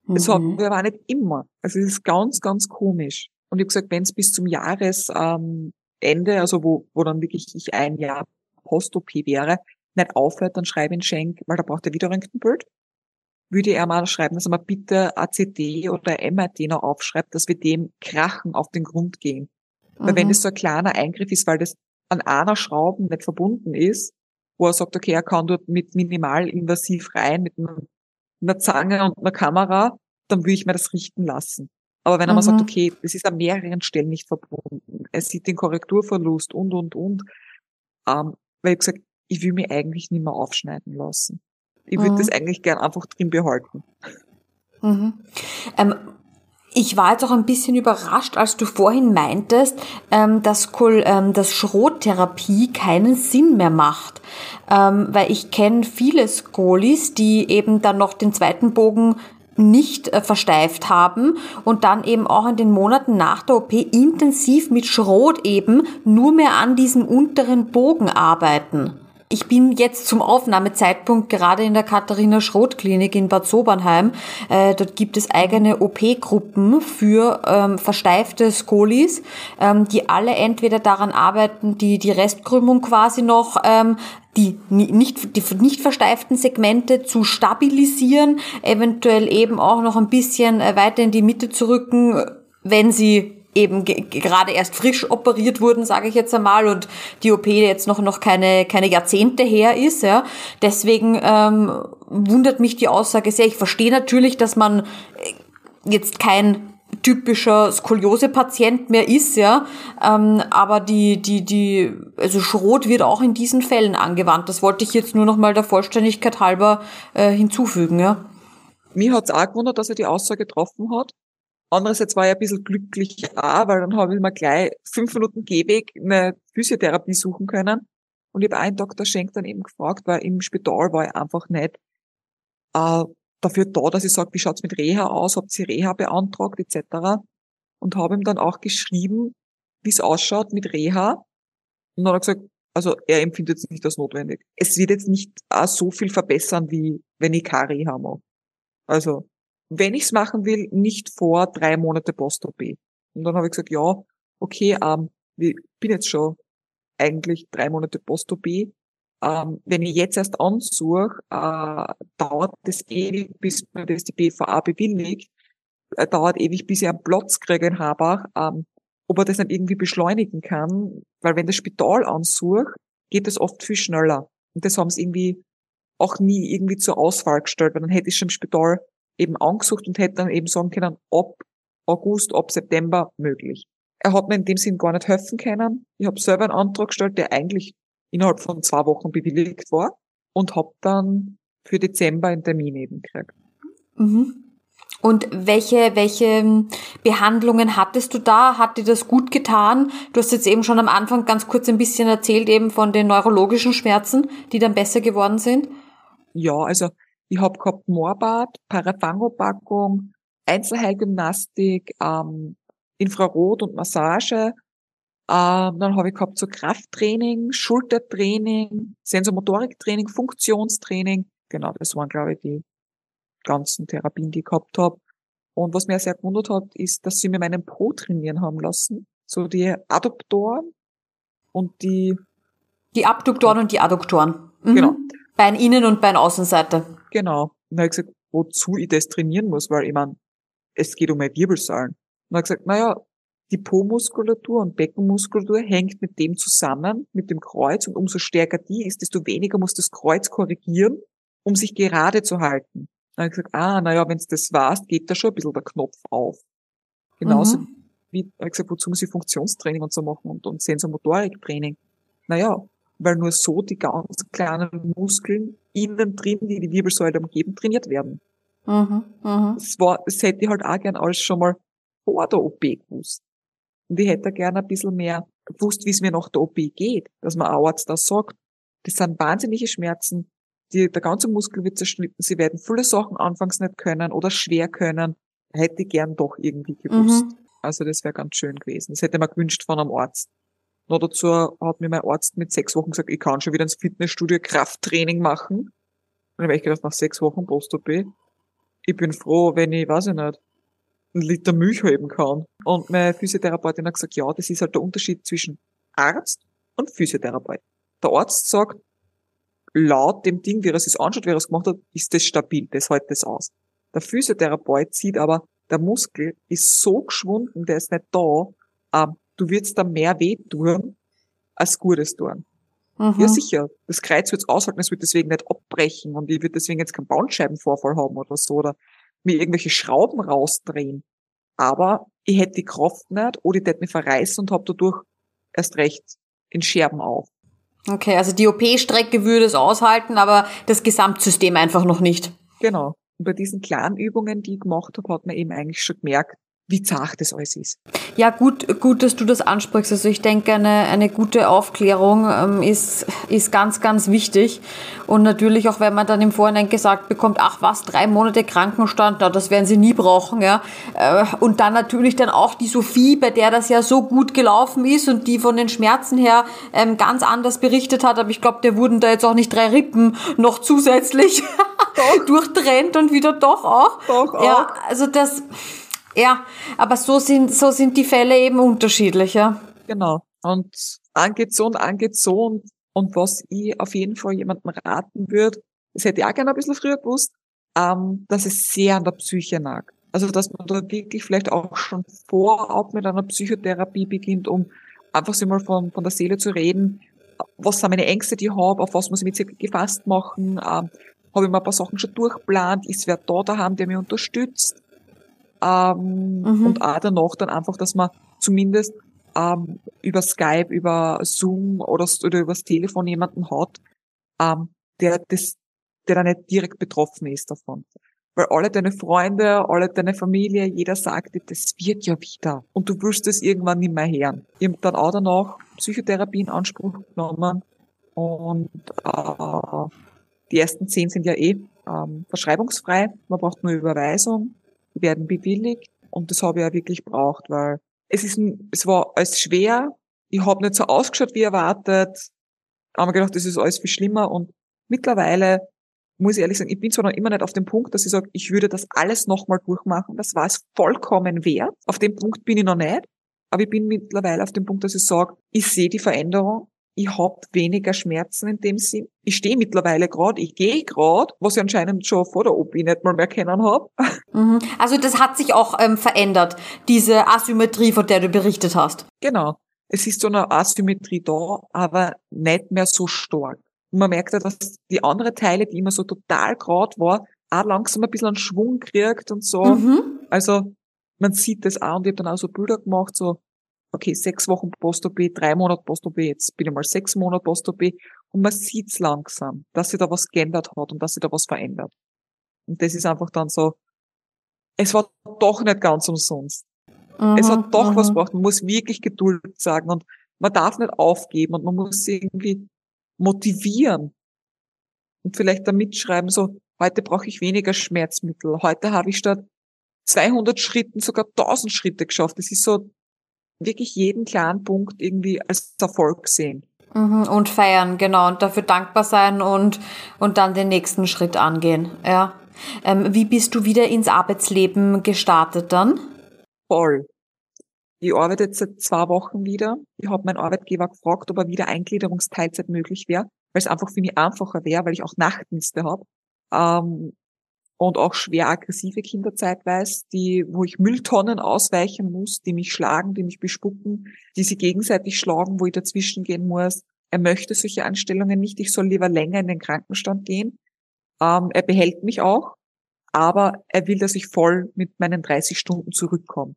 Mhm. Das haben wir aber nicht immer. Also es ist ganz, ganz komisch. Und ich habe gesagt, wenn es bis zum Jahresende, ähm, also wo, wo dann wirklich ich ein Jahr Post-OP wäre, nicht aufhört, dann schreibe ich einen Schenk, weil da braucht er wieder Röntgenbild. Würde er mal schreiben, dass er mal bitte ACD oder MRT noch aufschreibt, dass wir dem Krachen auf den Grund gehen. Mhm. Weil wenn es so ein kleiner Eingriff ist, weil das an einer Schraube nicht verbunden ist, wo er sagt, okay, er kann dort mit minimal invasiv rein, mit einer Zange und einer Kamera, dann würde ich mir das richten lassen. Aber wenn er mhm. mal sagt, okay, das ist an mehreren Stellen nicht verbunden, er sieht den Korrekturverlust und, und, und, ähm, weil ich gesagt, ich will mich eigentlich nicht mehr aufschneiden lassen. Ich würde mhm. das eigentlich gern einfach drin behalten. Mhm. Ähm, ich war jetzt auch ein bisschen überrascht, als du vorhin meintest, ähm, dass, Kol ähm, dass Schrottherapie keinen Sinn mehr macht. Ähm, weil ich kenne viele Skolis, die eben dann noch den zweiten Bogen nicht äh, versteift haben und dann eben auch in den Monaten nach der OP intensiv mit Schrot eben nur mehr an diesem unteren Bogen arbeiten. Ich bin jetzt zum Aufnahmezeitpunkt gerade in der Katharina Schroth Klinik in Bad Sobernheim. Äh, dort gibt es eigene OP-Gruppen für ähm, versteifte Skolis, ähm, die alle entweder daran arbeiten, die, die Restkrümmung quasi noch ähm, die nicht, die nicht versteiften Segmente zu stabilisieren, eventuell eben auch noch ein bisschen äh, weiter in die Mitte zu rücken, wenn sie eben gerade erst frisch operiert wurden, sage ich jetzt einmal, und die OP jetzt noch noch keine keine Jahrzehnte her ist. Ja, deswegen ähm, wundert mich die Aussage sehr. Ich verstehe natürlich, dass man äh, jetzt kein typischer Skoliose-Patient mehr ist, ja, ähm, aber die die die also Schrot wird auch in diesen Fällen angewandt. Das wollte ich jetzt nur noch mal der Vollständigkeit halber äh, hinzufügen, ja. Mir hat's auch gewundert, dass er die Aussage getroffen hat. Andererseits war ich ein bisschen glücklich auch, weil dann habe ich mir gleich fünf Minuten Gehweg eine Physiotherapie suchen können. Und ich habe einen Dr. Schenk dann eben gefragt, weil im Spital war ich einfach nicht äh, dafür da, dass ich sage, wie schaut's mit Reha aus, habt ihr Reha beantragt etc. Und habe ihm dann auch geschrieben, wie es ausschaut mit Reha. Und dann hat er gesagt, also er empfindet es nicht als notwendig. Es wird jetzt nicht so viel verbessern, wie wenn ich keine Reha mache. Also wenn ich es machen will, nicht vor drei Monate Post-OP. Und dann habe ich gesagt, ja, okay, ähm, ich bin jetzt schon eigentlich drei Monate Post-OP. Ähm, wenn ich jetzt erst ansuche, äh, dauert das ewig, bis mir das die BVA bewilligt. Äh, dauert ewig, bis ich einen Platz kriege in Habach. Ähm, ob er das nicht irgendwie beschleunigen kann, weil wenn das Spital ansucht, geht das oft viel schneller. Und das haben sie irgendwie auch nie irgendwie zur Auswahl gestellt, weil dann hätte ich schon im Spital eben angesucht und hätte dann eben sagen können, ab August, ab September möglich. Er hat mir in dem Sinn gar nicht helfen können. Ich habe selber einen Antrag gestellt, der eigentlich innerhalb von zwei Wochen bewilligt war und habe dann für Dezember einen Termin eben gekriegt. Mhm. Und welche, welche Behandlungen hattest du da? Hat dir das gut getan? Du hast jetzt eben schon am Anfang ganz kurz ein bisschen erzählt eben von den neurologischen Schmerzen, die dann besser geworden sind. Ja, also ich habe gehabt Moorbad, Parafangopackung, Einzelheilgymnastik, ähm, Infrarot und Massage. Ähm, dann habe ich gehabt so Krafttraining, Schultertraining, Sensomotoriktraining, Funktionstraining. Genau, das waren, glaube ich, die ganzen Therapien, die ich gehabt habe. Und was mir sehr gewundert hat, ist, dass sie mir meinen Po trainieren haben lassen. So die Adduktoren und die... Die Abduktoren und die Adduktoren. Mhm. Genau. Bein-Innen- und Bein-Außenseite. Genau. Und dann habe ich gesagt, wozu ich das trainieren muss, weil ich meine, es geht um meine Wirbelsäulen. Und dann habe ich gesagt, naja, die Po-Muskulatur und Beckenmuskulatur hängt mit dem zusammen, mit dem Kreuz. Und umso stärker die ist, desto weniger muss das Kreuz korrigieren, um sich gerade zu halten. Dann habe ich gesagt, ah, naja, wenn es das warst, geht da schon ein bisschen der Knopf auf. Genauso mhm. wie, habe ich gesagt, wozu muss ich Funktionstraining und so machen und, und Sensormotoriktraining? Naja, weil nur so die ganz kleinen Muskeln innen drin, die die Wirbelsäule umgeben, trainiert werden. Mhm, mh. das, war, das hätte ich halt auch gern alles schon mal vor der OP gewusst. Und ich hätte gern ein bisschen mehr gewusst, wie es mir nach der OP geht, dass man ein Arzt das sagt. Das sind wahnsinnige Schmerzen. Die, der ganze Muskel wird zerschnitten. Sie werden viele Sachen anfangs nicht können oder schwer können. Hätte ich gern doch irgendwie gewusst. Mhm. Also das wäre ganz schön gewesen. Das hätte man gewünscht von einem Arzt. Noch dazu hat mir mein Arzt mit sechs Wochen gesagt, ich kann schon wieder ins Fitnessstudio Krafttraining machen. Und dann habe ich gedacht, nach sechs Wochen Post-OP, ich bin froh, wenn ich, weiß ich nicht, einen Liter Milch heben kann. Und meine Physiotherapeutin hat gesagt, ja, das ist halt der Unterschied zwischen Arzt und Physiotherapeut. Der Arzt sagt, laut dem Ding, wie er es anschaut, wie er es gemacht hat, ist das stabil, das hält das aus. Der Physiotherapeut sieht aber, der Muskel ist so geschwunden, der ist nicht da, ähm, du wirst da mehr weh tun, als Gutes tun. Mhm. Ja, sicher. Das Kreuz wird es aushalten, es wird deswegen nicht abbrechen und ich würde deswegen jetzt keinen Bandscheibenvorfall haben oder so oder mir irgendwelche Schrauben rausdrehen. Aber ich hätte die Kraft nicht oder ich hätte mich verreißen und habe dadurch erst recht in Scherben auf. Okay, also die OP-Strecke würde es aushalten, aber das Gesamtsystem einfach noch nicht. Genau. Und bei diesen kleinen Übungen, die ich gemacht habe, hat man eben eigentlich schon gemerkt, wie zart das alles ist. Ja, gut, gut, dass du das ansprichst. Also ich denke, eine, eine gute Aufklärung ähm, ist, ist ganz, ganz wichtig. Und natürlich auch, wenn man dann im Vorhinein gesagt bekommt, ach was, drei Monate Krankenstand, na, das werden sie nie brauchen, ja. Äh, und dann natürlich dann auch die Sophie, bei der das ja so gut gelaufen ist und die von den Schmerzen her ähm, ganz anders berichtet hat. Aber ich glaube, der wurden da jetzt auch nicht drei Rippen noch zusätzlich durchtrennt und wieder doch auch. Doch auch. Ja, also das ja, aber so sind, so sind die Fälle eben unterschiedlich, ja. Genau. Und angeht so und angeht so und, was ich auf jeden Fall jemandem raten würde, das hätte ich auch gerne ein bisschen früher gewusst, ähm, dass es sehr an der Psyche nagt. Also, dass man da wirklich vielleicht auch schon vorab mit einer Psychotherapie beginnt, um einfach so mal von, von der Seele zu reden. Was sind meine Ängste, die ich habe? Auf was muss ich mich gefasst machen? Ähm, habe ich mir ein paar Sachen schon durchplant? Ist wer da daheim, der mich unterstützt? Ähm, mhm. Und auch danach dann einfach, dass man zumindest ähm, über Skype, über Zoom oder, oder übers Telefon jemanden hat, ähm, der das, der da nicht direkt betroffen ist davon. Weil alle deine Freunde, alle deine Familie, jeder sagt dir, das wird ja wieder. Und du wirst es irgendwann nicht mehr hören. Ich habe dann auch danach Psychotherapie in Anspruch genommen. Und äh, die ersten zehn sind ja eh ähm, verschreibungsfrei. Man braucht nur Überweisung werden bewilligt und das habe ich auch wirklich braucht, weil es ist, es war alles schwer. Ich habe nicht so ausgeschaut wie erwartet. Aber mir gedacht, das ist alles viel schlimmer und mittlerweile muss ich ehrlich sagen, ich bin zwar noch immer nicht auf dem Punkt, dass ich sage, ich würde das alles nochmal durchmachen. Das war es vollkommen wert. Auf dem Punkt bin ich noch nicht. Aber ich bin mittlerweile auf dem Punkt, dass ich sage, ich sehe die Veränderung ich habe weniger Schmerzen in dem Sinn. Ich stehe mittlerweile gerade, ich gehe gerade, was ich anscheinend schon vor der OP nicht mal mehr kennen habe. Mhm. Also das hat sich auch ähm, verändert, diese Asymmetrie, von der du berichtet hast. Genau. Es ist so eine Asymmetrie da, aber nicht mehr so stark. Und man merkt ja, dass die anderen Teile, die immer so total gerade war, auch langsam ein bisschen einen Schwung kriegt und so. Mhm. Also man sieht das auch und ich habe dann auch so Bilder gemacht, so okay, sechs Wochen Post-OP, drei Monate Post-OP, jetzt bin ich mal sechs Monate Post-OP und man sieht's langsam, dass sich da was geändert hat und dass sich da was verändert. Und das ist einfach dann so, es war doch nicht ganz umsonst. Mhm, es hat doch mhm. was gebracht. Man muss wirklich Geduld sagen und man darf nicht aufgeben und man muss sich irgendwie motivieren und vielleicht da mitschreiben, so, heute brauche ich weniger Schmerzmittel. Heute habe ich statt 200 Schritten sogar 1000 Schritte geschafft. Das ist so, wirklich jeden kleinen Punkt irgendwie als Erfolg sehen. Mhm, und feiern, genau, und dafür dankbar sein und, und dann den nächsten Schritt angehen, ja. Ähm, wie bist du wieder ins Arbeitsleben gestartet dann? Voll. Ich arbeite jetzt seit zwei Wochen wieder. Ich habe meinen Arbeitgeber gefragt, ob er wieder Eingliederungsteilzeit möglich wäre, weil es einfach für mich einfacher wäre, weil ich auch Nachtdienste habe. Ähm, und auch schwer aggressive Kinder zeitweise, die, wo ich Mülltonnen ausweichen muss, die mich schlagen, die mich bespucken, die sie gegenseitig schlagen, wo ich dazwischen gehen muss. Er möchte solche Anstellungen nicht. Ich soll lieber länger in den Krankenstand gehen. Ähm, er behält mich auch, aber er will, dass ich voll mit meinen 30 Stunden zurückkomme.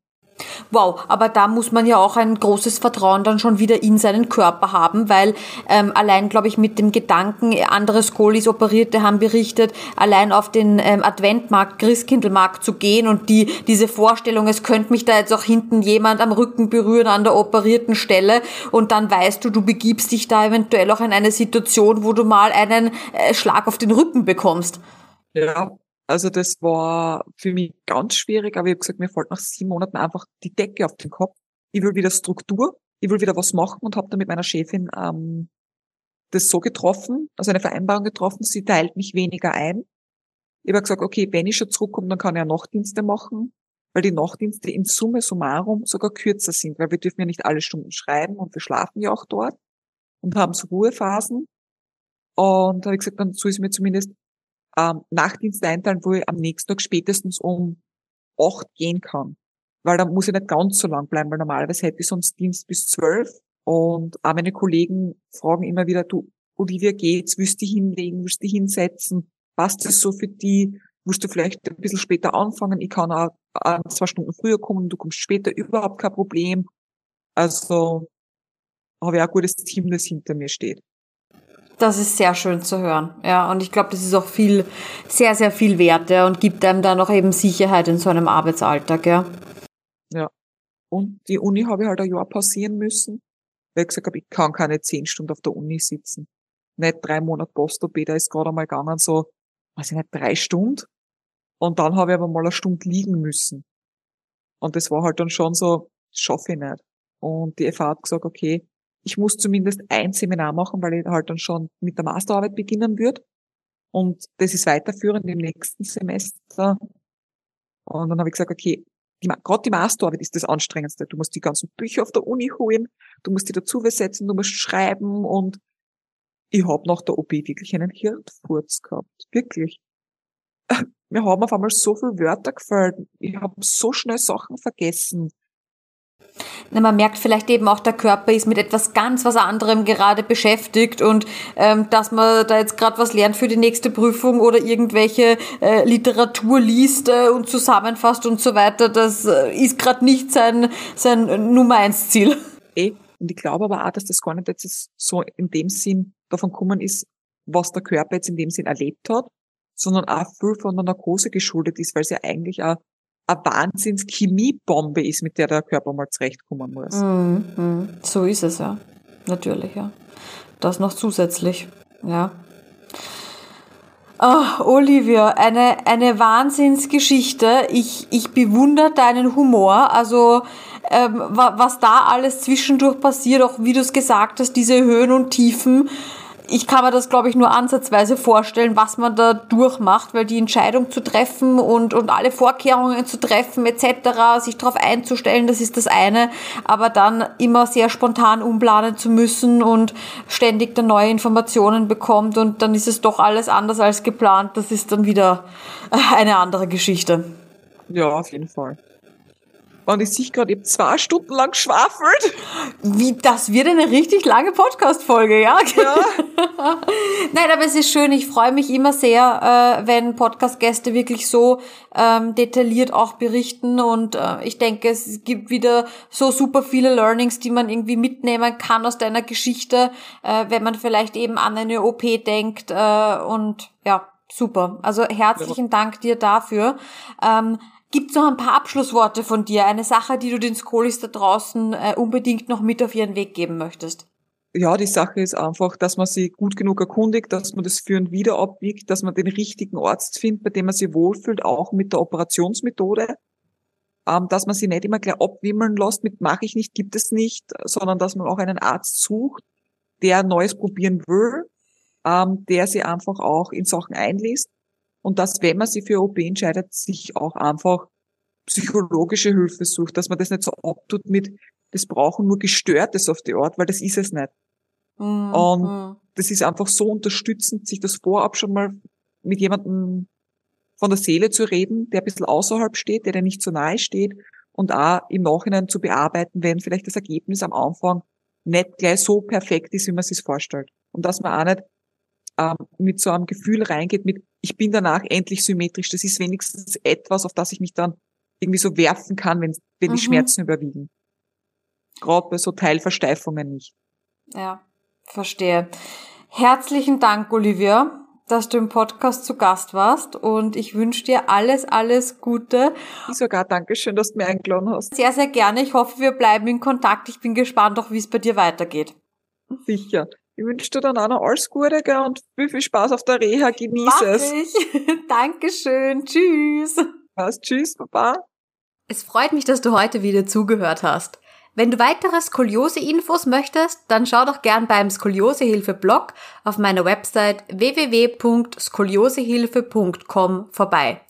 Wow, aber da muss man ja auch ein großes Vertrauen dann schon wieder in seinen Körper haben, weil ähm, allein, glaube ich, mit dem Gedanken, andere Skolis Operierte haben berichtet, allein auf den ähm, Adventmarkt, Christkindlmarkt zu gehen und die diese Vorstellung, es könnte mich da jetzt auch hinten jemand am Rücken berühren an der operierten Stelle und dann weißt du, du begibst dich da eventuell auch in eine Situation, wo du mal einen äh, Schlag auf den Rücken bekommst. Ja, also das war für mich ganz schwierig, aber ich habe gesagt, mir fällt nach sieben Monaten einfach die Decke auf den Kopf. Ich will wieder Struktur, ich will wieder was machen und habe dann mit meiner Chefin ähm, das so getroffen, also eine Vereinbarung getroffen, sie teilt mich weniger ein. Ich habe gesagt, okay, wenn ich schon zurückkomme, dann kann ich ja Nachtdienste machen, weil die Nachtdienste in Summe summarum sogar kürzer sind, weil wir dürfen ja nicht alle Stunden schreiben und wir schlafen ja auch dort und haben so Ruhephasen. Und da habe ich gesagt, dann soll ich mir zumindest ähm, Nachtdienst einteilen, wo ich am nächsten Tag spätestens um acht gehen kann. Weil dann muss ich nicht ganz so lang bleiben, weil normalerweise hätte ich sonst Dienst bis zwölf. Und auch meine Kollegen fragen immer wieder, du, Olivia, geht's? Willst du hinlegen? Willst du hinsetzen? Passt das so für die? Willst du vielleicht ein bisschen später anfangen? Ich kann auch zwei Stunden früher kommen, du kommst später, überhaupt kein Problem. Also habe ich auch ein gutes Team, das hinter mir steht. Das ist sehr schön zu hören. Ja, und ich glaube, das ist auch viel, sehr, sehr viel wert ja, und gibt einem dann auch eben Sicherheit in so einem Arbeitsalltag. Ja. ja. Und die Uni habe ich halt ein Jahr pausieren müssen, weil ich gesagt habe, ich kann keine zehn Stunden auf der Uni sitzen. Nicht drei Monate Post-OP, da ist gerade einmal gegangen, so, weiß ich nicht, drei Stunden. Und dann habe ich aber mal eine Stunde liegen müssen. Und das war halt dann schon so, schaffe ich nicht. Und die FH hat gesagt, okay, ich muss zumindest ein Seminar machen, weil ich halt dann schon mit der Masterarbeit beginnen würde. Und das ist weiterführend im nächsten Semester. Und dann habe ich gesagt, okay, gerade die Masterarbeit ist das Anstrengendste. Du musst die ganzen Bücher auf der Uni holen, du musst die dazu übersetzen, du musst schreiben und ich habe nach der OP wirklich einen Hirnfurz gehabt. Wirklich. Mir haben auf einmal so viele Wörter gefallen. Ich habe so schnell Sachen vergessen. Man merkt vielleicht eben auch, der Körper ist mit etwas ganz was anderem gerade beschäftigt und ähm, dass man da jetzt gerade was lernt für die nächste Prüfung oder irgendwelche äh, Literatur liest äh, und zusammenfasst und so weiter, das äh, ist gerade nicht sein, sein Nummer eins Ziel. Eh, und ich glaube aber auch, dass das gar nicht jetzt so in dem Sinn davon kommen ist, was der Körper jetzt in dem Sinn erlebt hat, sondern auch viel von der Narkose geschuldet ist, weil es ja eigentlich auch eine Wahnsinns-Chemiebombe ist, mit der der Körper mal zurechtkommen muss. Mm. So ist es ja. Natürlich, ja. Das noch zusätzlich, ja. Oh, Olivia, eine, eine Wahnsinnsgeschichte. Ich, ich bewundere deinen Humor. Also, ähm, was da alles zwischendurch passiert, auch wie du es gesagt hast, diese Höhen und Tiefen ich kann mir das, glaube ich, nur ansatzweise vorstellen, was man da durchmacht, weil die Entscheidung zu treffen und, und alle Vorkehrungen zu treffen etc., sich darauf einzustellen, das ist das eine, aber dann immer sehr spontan umplanen zu müssen und ständig dann neue Informationen bekommt und dann ist es doch alles anders als geplant, das ist dann wieder eine andere Geschichte. Ja, auf jeden Fall. Und ich sich gerade eben zwei Stunden lang schwafelt. Wie, das wird eine richtig lange Podcast-Folge, ja? Ja. Nein, aber es ist schön. Ich freue mich immer sehr, äh, wenn Podcast-Gäste wirklich so ähm, detailliert auch berichten. Und äh, ich denke, es gibt wieder so super viele Learnings, die man irgendwie mitnehmen kann aus deiner Geschichte, äh, wenn man vielleicht eben an eine OP denkt. Äh, und ja, super. Also herzlichen ja. Dank dir dafür. Ähm, Gibt es noch ein paar Abschlussworte von dir? Eine Sache, die du den Skolis da draußen äh, unbedingt noch mit auf ihren Weg geben möchtest? Ja, die Sache ist einfach, dass man sich gut genug erkundigt, dass man das für wieder abwiegt, dass man den richtigen Arzt findet, bei dem man sich wohlfühlt, auch mit der Operationsmethode. Ähm, dass man sich nicht immer gleich abwimmeln lässt mit mache ich nicht, gibt es nicht, sondern dass man auch einen Arzt sucht, der Neues probieren will, ähm, der sich einfach auch in Sachen einliest und dass, wenn man sich für OP entscheidet, sich auch einfach psychologische Hilfe sucht, dass man das nicht so abtut mit, das brauchen nur Gestörtes auf die Art, weil das ist es nicht. Mhm. Und das ist einfach so unterstützend, sich das vorab schon mal mit jemandem von der Seele zu reden, der ein bisschen außerhalb steht, der dir nicht so nahe steht und auch im Nachhinein zu bearbeiten, wenn vielleicht das Ergebnis am Anfang nicht gleich so perfekt ist, wie man es sich vorstellt. Und dass man auch nicht ähm, mit so einem Gefühl reingeht, mit ich bin danach endlich symmetrisch. Das ist wenigstens etwas, auf das ich mich dann irgendwie so werfen kann, wenn wenn die Mhm. Schmerzen überwiegen. Gerade bei so Teilversteifungen nicht. Ja, verstehe. Herzlichen Dank, Olivia, dass du im Podcast zu Gast warst und ich wünsche dir alles, alles Gute. Ich sogar Dankeschön, dass du mir eingeladen hast. Sehr, sehr gerne. Ich hoffe, wir bleiben in Kontakt. Ich bin gespannt, auch wie es bei dir weitergeht. Sicher. Ich wünsche dir dann auch noch alles Gute gell, und viel, viel Spaß auf der Reha. Genieße Mach es. ich. Dankeschön. Tschüss. Was? Tschüss, Baba. Es freut mich, dass du heute wieder zugehört hast. Wenn du weitere Skoliose-Infos möchtest, dann schau doch gern beim Skoliosehilfe-Blog auf meiner Website www.skoliosehilfe.com vorbei.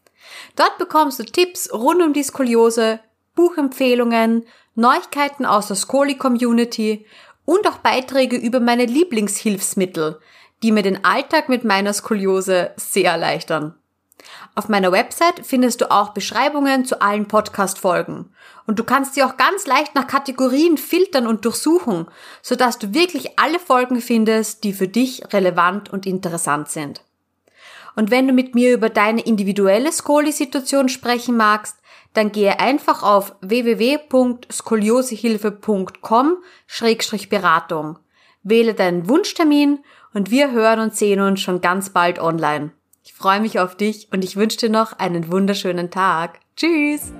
Dort bekommst du Tipps rund um die Skoliose, Buchempfehlungen, Neuigkeiten aus der Skoli-Community und auch Beiträge über meine Lieblingshilfsmittel, die mir den Alltag mit meiner Skoliose sehr erleichtern. Auf meiner Website findest du auch Beschreibungen zu allen Podcast-Folgen. Und du kannst sie auch ganz leicht nach Kategorien filtern und durchsuchen, sodass du wirklich alle Folgen findest, die für dich relevant und interessant sind. Und wenn du mit mir über deine individuelle Skoli-Situation sprechen magst, dann gehe einfach auf www.skoliosehilfe.com-beratung. Wähle deinen Wunschtermin und wir hören und sehen uns schon ganz bald online. Ich freue mich auf dich und ich wünsche dir noch einen wunderschönen Tag. Tschüss!